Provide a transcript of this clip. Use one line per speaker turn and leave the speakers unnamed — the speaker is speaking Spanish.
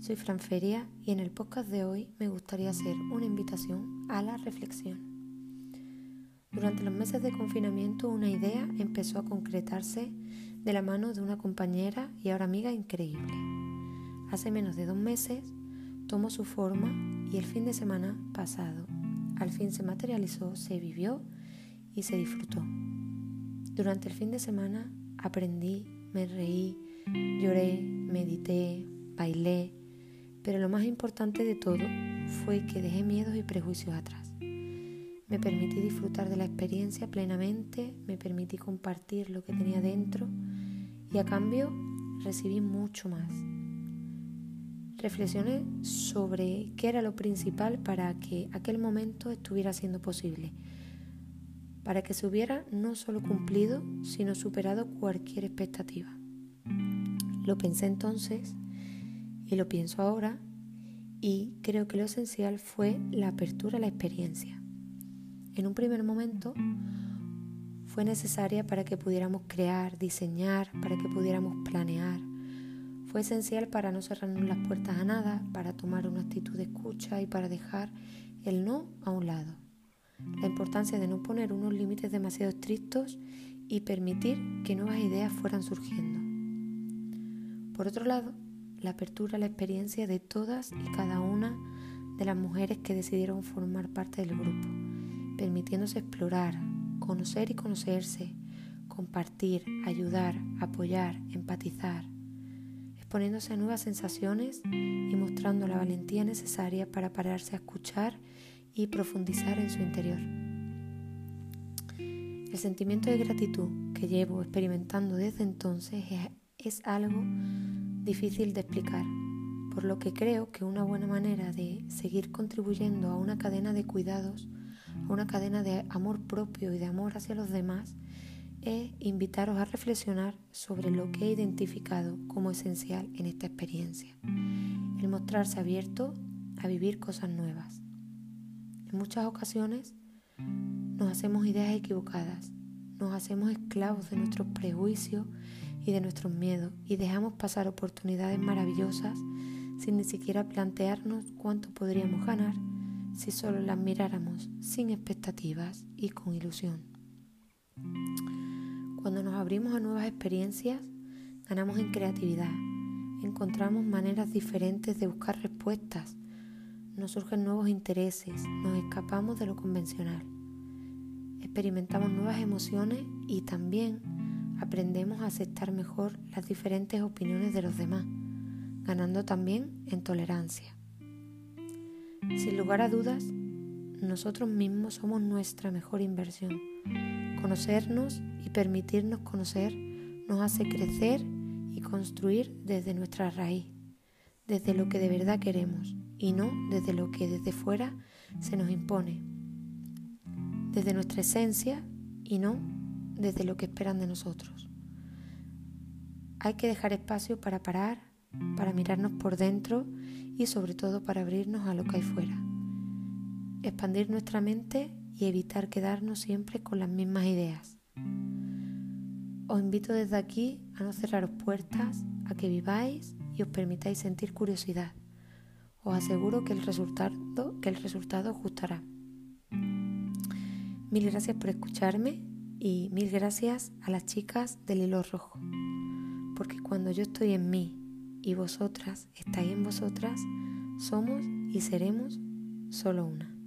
soy Fran Feria y en el podcast de hoy me gustaría hacer una invitación a la reflexión. Durante los meses de confinamiento una idea empezó a concretarse de la mano de una compañera y ahora amiga increíble. Hace menos de dos meses tomó su forma y el fin de semana pasado al fin se materializó, se vivió y se disfrutó. Durante el fin de semana aprendí, me reí, lloré, medité, bailé, pero lo más importante de todo fue que dejé miedos y prejuicios atrás. Me permití disfrutar de la experiencia plenamente, me permití compartir lo que tenía dentro y a cambio recibí mucho más. Reflexioné sobre qué era lo principal para que aquel momento estuviera siendo posible, para que se hubiera no solo cumplido, sino superado cualquier expectativa. Lo pensé entonces y lo pienso ahora y creo que lo esencial fue la apertura a la experiencia. En un primer momento fue necesaria para que pudiéramos crear, diseñar, para que pudiéramos planear. Fue esencial para no cerrarnos las puertas a nada, para tomar una actitud de escucha y para dejar el no a un lado. La importancia de no poner unos límites demasiado estrictos y permitir que nuevas ideas fueran surgiendo. Por otro lado, la apertura a la experiencia de todas y cada una de las mujeres que decidieron formar parte del grupo, permitiéndose explorar, conocer y conocerse, compartir, ayudar, apoyar, empatizar, exponiéndose a nuevas sensaciones y mostrando la valentía necesaria para pararse a escuchar y profundizar en su interior. El sentimiento de gratitud que llevo experimentando desde entonces es algo difícil de explicar, por lo que creo que una buena manera de seguir contribuyendo a una cadena de cuidados, a una cadena de amor propio y de amor hacia los demás, es invitaros a reflexionar sobre lo que he identificado como esencial en esta experiencia, el mostrarse abierto a vivir cosas nuevas. En muchas ocasiones nos hacemos ideas equivocadas, nos hacemos esclavos de nuestros prejuicios y de nuestros miedos y dejamos pasar oportunidades maravillosas sin ni siquiera plantearnos cuánto podríamos ganar si solo las miráramos sin expectativas y con ilusión. Cuando nos abrimos a nuevas experiencias, ganamos en creatividad, encontramos maneras diferentes de buscar respuestas, nos surgen nuevos intereses, nos escapamos de lo convencional, experimentamos nuevas emociones y también aprendemos a aceptar mejor las diferentes opiniones de los demás, ganando también en tolerancia. Sin lugar a dudas, nosotros mismos somos nuestra mejor inversión. Conocernos y permitirnos conocer nos hace crecer y construir desde nuestra raíz, desde lo que de verdad queremos y no desde lo que desde fuera se nos impone, desde nuestra esencia y no desde lo que esperan de nosotros. Hay que dejar espacio para parar, para mirarnos por dentro y sobre todo para abrirnos a lo que hay fuera. Expandir nuestra mente y evitar quedarnos siempre con las mismas ideas. Os invito desde aquí a no cerraros puertas, a que viváis y os permitáis sentir curiosidad. Os aseguro que el resultado, que os gustará. Mil gracias por escucharme y mil gracias a las chicas del hilo rojo, porque cuando yo estoy en mí y vosotras estáis en vosotras, somos y seremos solo una.